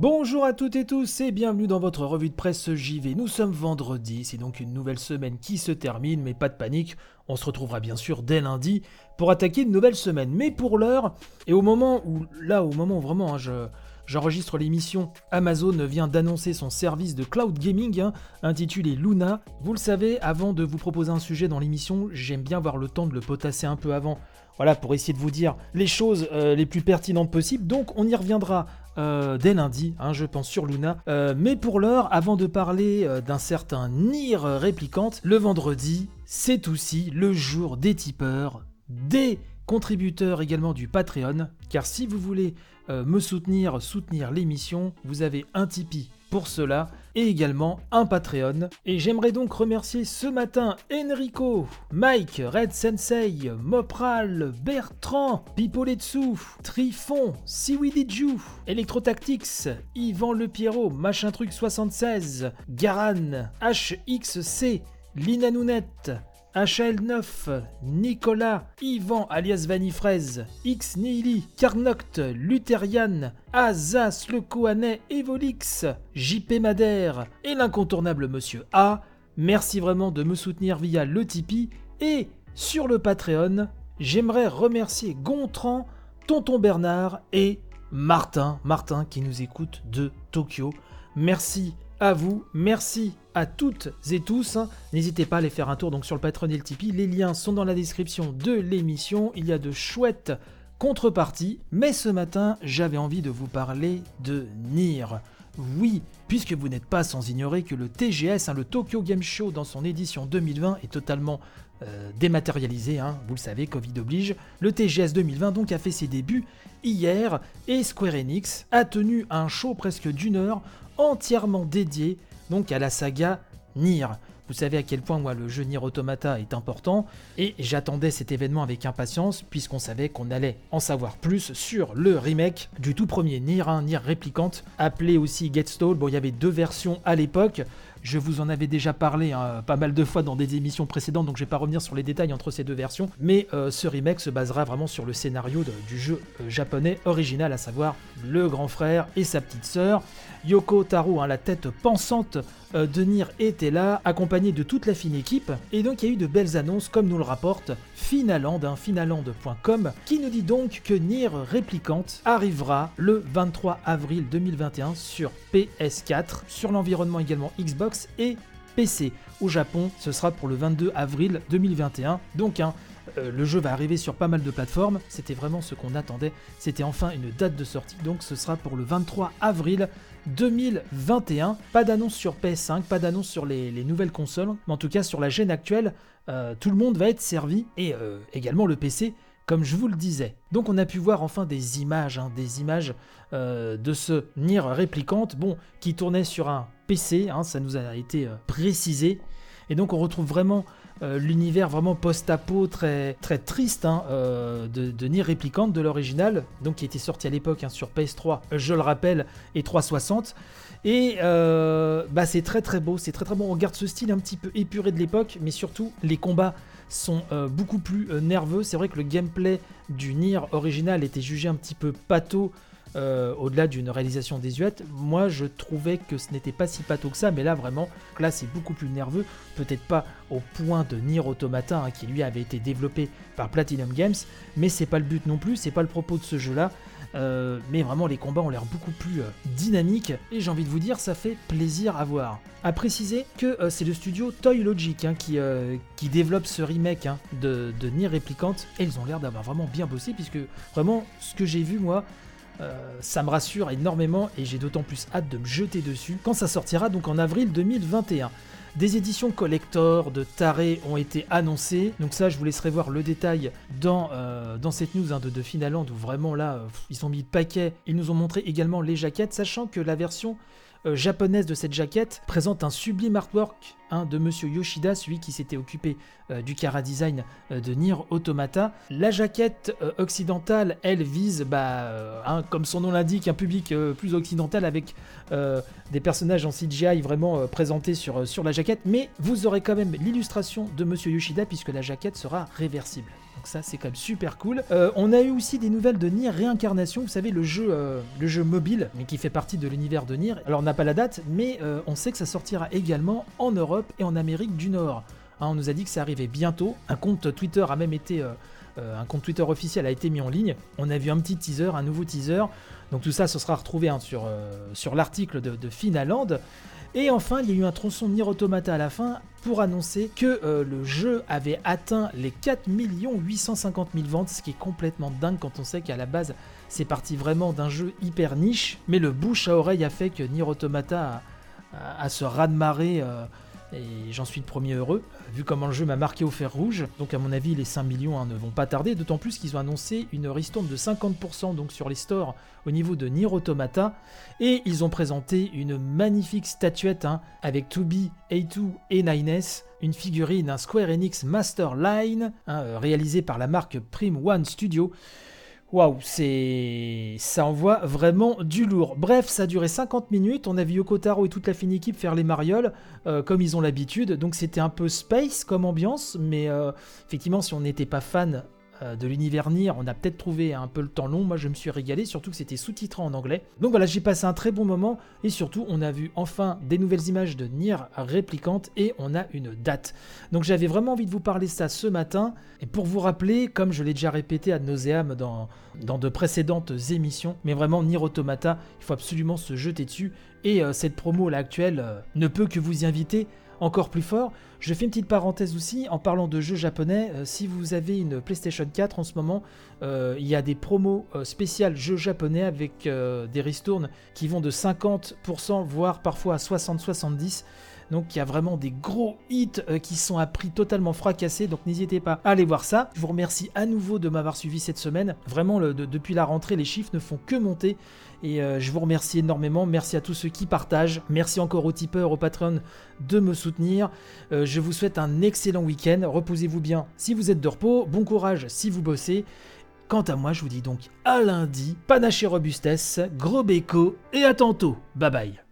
Bonjour à toutes et tous et bienvenue dans votre revue de presse JV. Nous sommes vendredi, c'est donc une nouvelle semaine qui se termine, mais pas de panique, on se retrouvera bien sûr dès lundi pour attaquer une nouvelle semaine. Mais pour l'heure, et au moment où, là, au moment où vraiment hein, je, J'enregistre l'émission. Amazon vient d'annoncer son service de cloud gaming hein, intitulé Luna. Vous le savez, avant de vous proposer un sujet dans l'émission, j'aime bien avoir le temps de le potasser un peu avant. Voilà, pour essayer de vous dire les choses euh, les plus pertinentes possibles. Donc on y reviendra euh, dès lundi, hein, je pense, sur Luna. Euh, mais pour l'heure, avant de parler d'un certain Nier réplicante, le vendredi, c'est aussi le jour des tipeurs, des contributeurs également du Patreon. Car si vous voulez euh, me soutenir, soutenir l'émission, vous avez un Tipeee pour cela et également un Patreon. Et j'aimerais donc remercier ce matin Enrico, Mike, Red Sensei, Mopral, Bertrand, Pipoletsu, Trifon, Siwidiju, Electrotactics, Yvan Le Pierrot, Machin Truc 76, Garan, HXC, Lina Nounette, HL9, Nicolas, Ivan alias Vanifraise, X Nihili, Carnoct, Lutherian, Azas Le Evolix, JP Madère et l'incontournable Monsieur A. Merci vraiment de me soutenir via le Tipeee et sur le Patreon. J'aimerais remercier Gontran, Tonton Bernard et Martin, Martin qui nous écoute de Tokyo. Merci à vous, merci à toutes et tous. N'hésitez pas à aller faire un tour donc sur le Patreon et le Tipeee. Les liens sont dans la description de l'émission. Il y a de chouettes contreparties. Mais ce matin, j'avais envie de vous parler de Nier. Oui, puisque vous n'êtes pas sans ignorer que le TGS, hein, le Tokyo Game Show, dans son édition 2020, est totalement euh, dématérialisé, hein. vous le savez, Covid oblige. Le TGS 2020 donc a fait ses débuts hier et Square Enix a tenu un show presque d'une heure entièrement dédié donc à la saga Nier. Vous savez à quel point moi le jeu Nier Automata est important et j'attendais cet événement avec impatience puisqu'on savait qu'on allait en savoir plus sur le remake du tout premier Nier, un Nier réplicante appelé aussi Get Stall. Bon, il y avait deux versions à l'époque. Je vous en avais déjà parlé hein, pas mal de fois dans des émissions précédentes, donc je vais pas revenir sur les détails entre ces deux versions. Mais euh, ce remake se basera vraiment sur le scénario du jeu euh, japonais original, à savoir le grand frère et sa petite sœur. Yoko Taro, hein, la tête pensante euh, de Nier, était là, de toute la fine équipe. Et donc il y a eu de belles annonces, comme nous le rapporte Finaland, hein, finaland.com, qui nous dit donc que Nier Réplicante arrivera le 23 avril 2021 sur PS4, sur l'environnement également Xbox et PC. Au Japon, ce sera pour le 22 avril 2021. Donc, hein, euh, le jeu va arriver sur pas mal de plateformes. C'était vraiment ce qu'on attendait. C'était enfin une date de sortie. Donc, ce sera pour le 23 avril 2021. Pas d'annonce sur PS5, pas d'annonce sur les, nouvelles consoles, mais en tout cas sur la gêne actuelle, euh, tout le monde va être servi et euh, également le PC. Comme je vous le disais. Donc on a pu voir enfin des images, hein, des images de ce Nier réplicante, bon, qui tournait sur un PC, hein, ça nous a été précisé. Et donc on retrouve vraiment l'univers vraiment post-apo très, très triste hein, de, de, Nier Réplicante de l'original, donc qui était sorti à l'époque sur PS3, je le rappelle, et 360. Et euh, bah c'est très très beau, c'est très très bon. On garde ce style un petit peu épuré de l'époque, mais surtout les combats sont euh, beaucoup plus euh, nerveux. C'est vrai que le gameplay du Nier original était jugé un petit peu pâteau au-delà d'une réalisation désuète. Moi, je trouvais que ce n'était pas si pâteau que ça, mais là vraiment, là c'est beaucoup plus nerveux. Peut-être pas au point de Nier Automata hein, qui lui avait été développé par Platinum Games, mais c'est pas le but non plus, c'est pas le propos de ce jeu-là. Euh, mais vraiment, les combats ont l'air beaucoup plus euh, dynamiques et j'ai envie de vous dire, ça fait plaisir à voir. À préciser que euh, c'est le studio Toy Logic hein, qui, développe ce remake hein, de, de Nier Replicant et ils ont l'air d'avoir vraiment bien bossé puisque vraiment, ce que j'ai vu moi, ça me rassure énormément et j'ai d'autant plus hâte de me jeter dessus quand ça sortira donc en avril 2021. Des éditions collector de taré ont été annoncées. Donc ça, je vous laisserai voir le détail dans, euh, cette news hein, de, de Finaland où vraiment là, euh, ils ont mis le paquet. Ils nous ont montré également les jaquettes, sachant que la version euh, japonaise de cette jaquette présente un sublime artwork hein, de Monsieur Yoshida, celui qui s'était occupé euh, du Kara Design euh, de Nier Automata. La jaquette occidentale, elle vise, bah, hein, comme son nom l'indique, un public plus occidental avec des personnages en CGI vraiment présentés sur, sur la jaquette, mais vous aurez quand même l'illustration de Monsieur Yoshida puisque la jaquette sera réversible. Donc ça c'est quand même super cool. Euh, on a eu aussi des nouvelles de Nier Réincarnation, vous savez le jeu, euh, le jeu mobile, mais qui fait partie de l'univers de Nier. Alors on n'a pas la date, mais euh, on sait que ça sortira également en Europe et en Amérique du Nord. Hein, on nous a dit que ça arrivait bientôt. Un compte Twitter a même été... un compte Twitter officiel a été mis en ligne. On a vu un petit teaser, un nouveau teaser. Donc tout ça, ce sera retrouvé hein, sur, sur l'article de, de Finaland. Et enfin, il y a eu un tronçon Nier Automata à la fin pour annoncer que euh, le jeu avait atteint les 4 850 000 ventes, ce qui est complètement dingue quand on sait qu'à la base c'est parti vraiment d'un jeu hyper niche, mais le bouche à oreille a fait que Nier Automata a, se raz-de-marée. Euh, et j'en suis le premier heureux, vu comment le jeu m'a marqué au fer rouge. Donc à mon avis, les 5 millions hein, ne vont pas tarder, d'autant plus qu'ils ont annoncé une ristourne de 50% donc sur les stores au niveau de Nier Automata. Et ils ont présenté une magnifique statuette hein, avec 2B, A2 et 9S, une figurine, un Square Enix Master Line, hein, euh, réalisée par la marque Prime One Studio. Waouh, c'est ça envoie vraiment du lourd. Bref, ça a duré 50 minutes. On a vu Yoko Taro et toute la fine équipe faire les marioles euh, comme ils ont l'habitude. Donc c'était un peu space comme ambiance, mais euh, effectivement, si on n'était pas fan de l'univers Nier, on a peut-être trouvé un peu le temps long. Moi, je me suis régalé, surtout que c'était sous-titré en anglais. Donc voilà, j'ai passé un très bon moment et surtout, on a vu enfin des nouvelles images de Nier réplicantes et on a une date. Donc j'avais vraiment envie de vous parler ça ce matin et pour vous rappeler, comme je l'ai déjà répété à nauseam dans, dans de précédentes émissions, mais vraiment Nier Automata, il faut absolument se jeter dessus et euh, cette promo là actuelle euh, ne peut que vous y inviter encore plus fort. Je fais une petite parenthèse aussi en parlant de jeux japonais. Euh, si vous avez une PlayStation 4 en ce moment, euh, il y a des promos euh, spéciales jeux japonais avec des ristournes qui vont de 50% voire parfois à 60-70. Donc il y a vraiment des gros hits qui sont à prix totalement fracassés. Donc n'hésitez pas à aller voir ça. Je vous remercie à nouveau de m'avoir suivi cette semaine. Vraiment, depuis la rentrée, les chiffres ne font que monter. Et euh, je vous remercie énormément. Merci à tous ceux qui partagent. Merci encore aux tipeurs, aux patrons de me soutenir. Euh, je vous souhaite un excellent week-end. Reposez-vous bien si vous êtes de repos. Bon courage si vous bossez. Quant à moi, je vous dis donc à lundi. Panache et robustesse, gros béco et à tantôt. Bye bye.